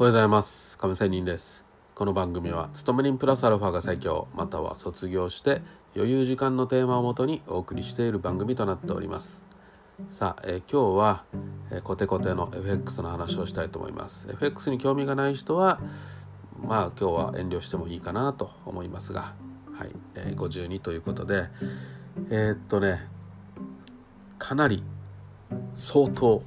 おはようございます。亀仙人です。この番組は勤め人プラスアルファが最強または卒業して余裕時間のテーマをもとにお送りしている番組となっております。さあ、えー、今日は、えー、コテコテの FX の話をしたいと思います。FX に興味がない人はまあ今日は遠慮してもいいかなと思いますがはい、えー、52ということでえー、っとねかなり相当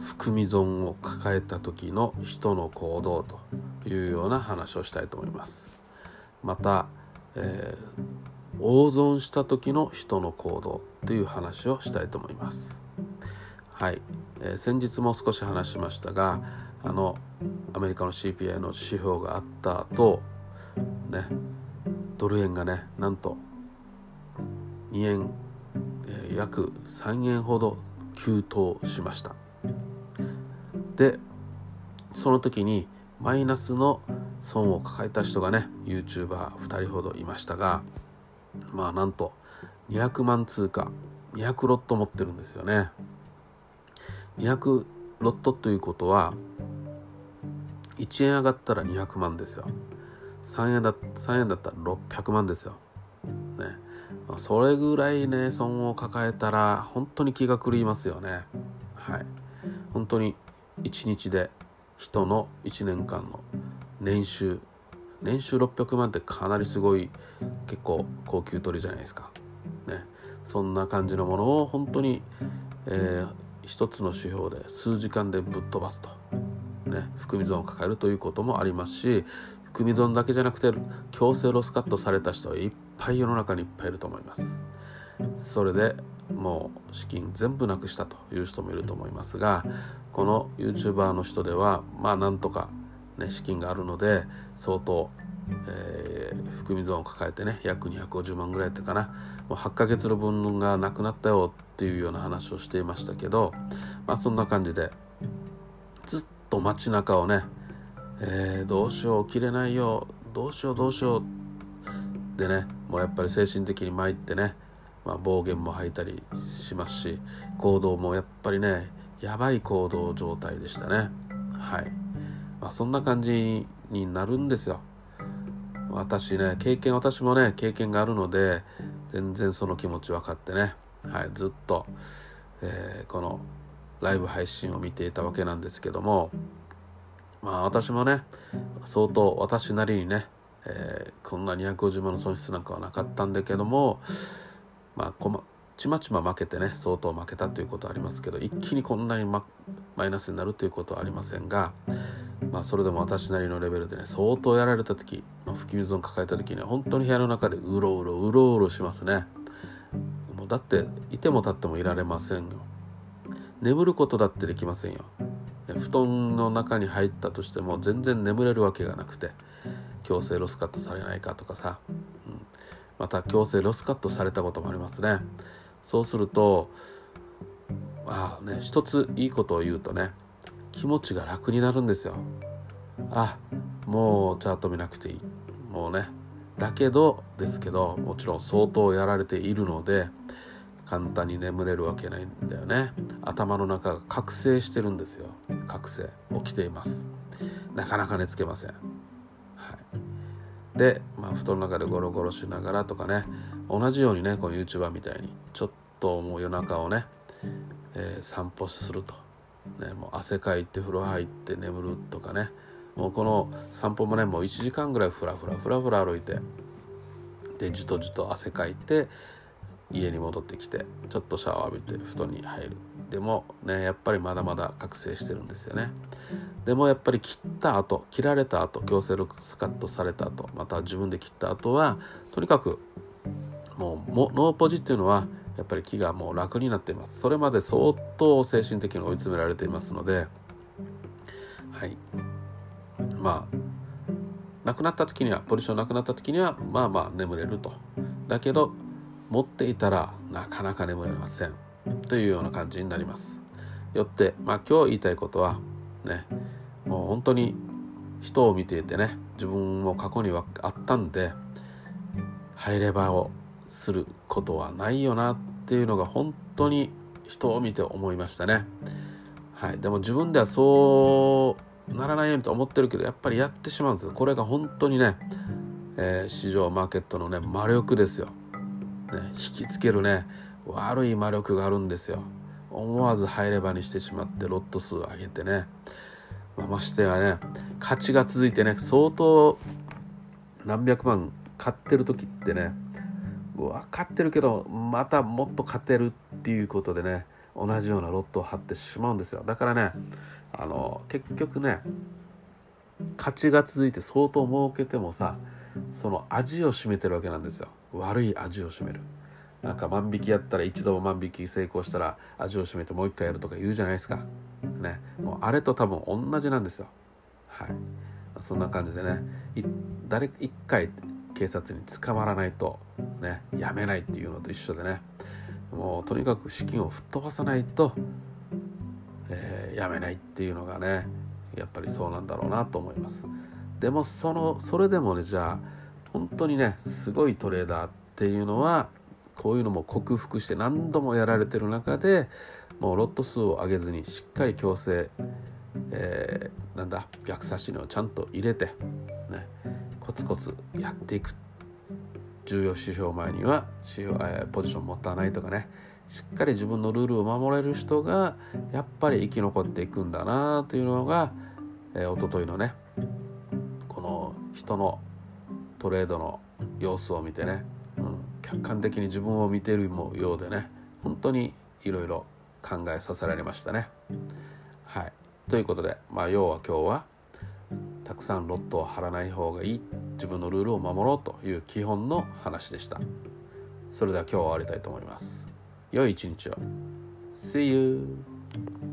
含み損を抱えた時の人の行動というような話をしたいと思います。また、えー、大損した時の人の行動という話をしたいと思います。はい、えー、先日も少し話しましたがあのアメリカの CPI の指標があった後ねドル円がねなんと2円、えー、約3円ほど急騰しました。でその時にマイナスの損を抱えた人がね YouTuber2 人ほどいましたがまあなんと200万通貨200ロット持ってるんですよね。200ロットということは1円上がったら200万ですよ。3円だ ,3 円だったら600万ですよ。ね。まそれぐらいね損を抱えたら本当に気が狂いますよね。はい。本当に1日で人の1年間の年収。年収600万ってかなりすごい結構高級取りじゃないですか。ね。そんな感じのものを本当に、えー、一つの指標で数時間でぶっ飛ばすと。ね。含み損を抱えるということもありますし含み損だけじゃなくて強制ロスカットされた人はいっぱい世の中にいっぱいいると思います。それでもう資金全部なくしたという人もいると思いますがこの YouTuber の人ではまあなんとか、ね、資金があるので相当、えー、含み損を抱えてね約250万ぐらいってかな。もう8ヶ月の分がなくなったよっていうような話をしていましたけどまあそんな感じでずっと街中をね、えー、どうしよう起きれないよどうしようどうしようでねもうやっぱり精神的に参ってねまあ、暴言も吐いたりしますし行動もやっぱりねやばい行動状態でしたね。はい、まあ、そんな感じになるんですよ。私ね経験私もね経験があるので全然その気持ち分かってね、はい、ずっと、えー、このライブ配信を見ていたわけなんですけどもまあ私もね相当私なりにね、えー、こんな250万の損失なんかはなかったんだけどもまあこまちまちま負けてね相当負けたということはありますけど一気にこんなにマイナスになるということはありませんが、まあ、それでも私なりのレベルでね相当やられた時、まあ、吹き水を抱えた時には本当に部屋の中でうろうろうろうろしますね。もうだっていても立ってもいられませんよ。眠ることだってできませんよ。布団の中に入ったとしても全然眠れるわけがなくて強制ロスカットされないかとかさまた強制ロスカットされたこともありますね。そうするとまあね一ついいことを言うとね気持ちが楽になるんですよ。あもうチャート見なくていい。もうね。だけどですけどもちろん相当やられているので簡単に眠れるわけないんだよね。頭の中が覚醒してるんですよ。覚醒。起きています。なかなか寝つけません。で、まあ、布団の中でゴロゴロしながらとかね同じようにねこの YouTuber みたいにちょっともう夜中をね、えー、散歩すると、ね、もう汗かいて風呂入って眠るとかね。もうこの散歩もねもう1時間ぐらいふらふらふらふら歩いてでじとじと汗かいて家に戻ってきてちょっとシャワー浴びて布団に入る。でもねやっぱりまだまだ覚醒してるんですよね。でもやっぱり切った後切られた後強制力スカットされた後また自分で切った後はとにかくもうもノーポジっていうのはやっぱり気がもう楽になっています。それまで相当精神的に追い詰められていますのではい。まあ亡くなった時にはポジションなくなった時にはまあまあ眠れると。だけど持っていたらなかなか眠れません。というような感じになります。よってまあ今日言いたいことはねもう本当に人を見ていてね自分も過去にはあったんで入れ歯をすることはないよなっていうのが本当に人を見て思いましたね。はい、でも自分ではそうならないようにと思ってるけどやっぱりやってしまうんですよ。これが本当にね、えー、市場マーケットのね魔力ですよ、ね、引きつけるね悪い魔力があるんですよ。思わず入れ歯にしてしまってロット数を上げてね、まあ、ましてやね勝ちが続いてね相当何百万買ってる時ってね分かってるけどまたもっと勝てるっていうことでね同じようなロットを張ってしまうんですよ。だからねあの結局ね勝ちが続いて相当儲けてもさその味を占めてるわけなんですよ。悪い味を占める。なんか万引きやったら一度も万引き成功したら味を占めてもう一回やるとか言うじゃないですか。ね。もうあれと多分同じなんですよ。はい。そんな感じでね。誰一回警察に捕まらないとね。やめないっていうのと一緒でね。もうとにかく資金を吹っ飛ばさないと、えー、やめないっていうのがねやっぱりそうなんだろうなと思います。でもそのそれでもねじゃあ本当にねすごいトレーダーっていうのはこういうのも克服して何度もやられてる中でもうロット数を上げずにしっかり強制、えー、なんだ逆差し値をちゃんと入れて、ね、コツコツやっていく。重要指標前には指標、えー、ポジション持たないとかね。しっかり自分のルールを守れる人がやっぱり生き残っていくんだなというのが、えー、一昨日のねこの人のトレードの様子を見てね、客観的に自分を見ているようでね本当にいろいろ考えさせられましたね。はいということで、まあ、要は今日はたくさんロットを張らない方がいい自分のルールを守ろうという基本の話でしたそれでは今日は終わりたいと思います良い一日を See you!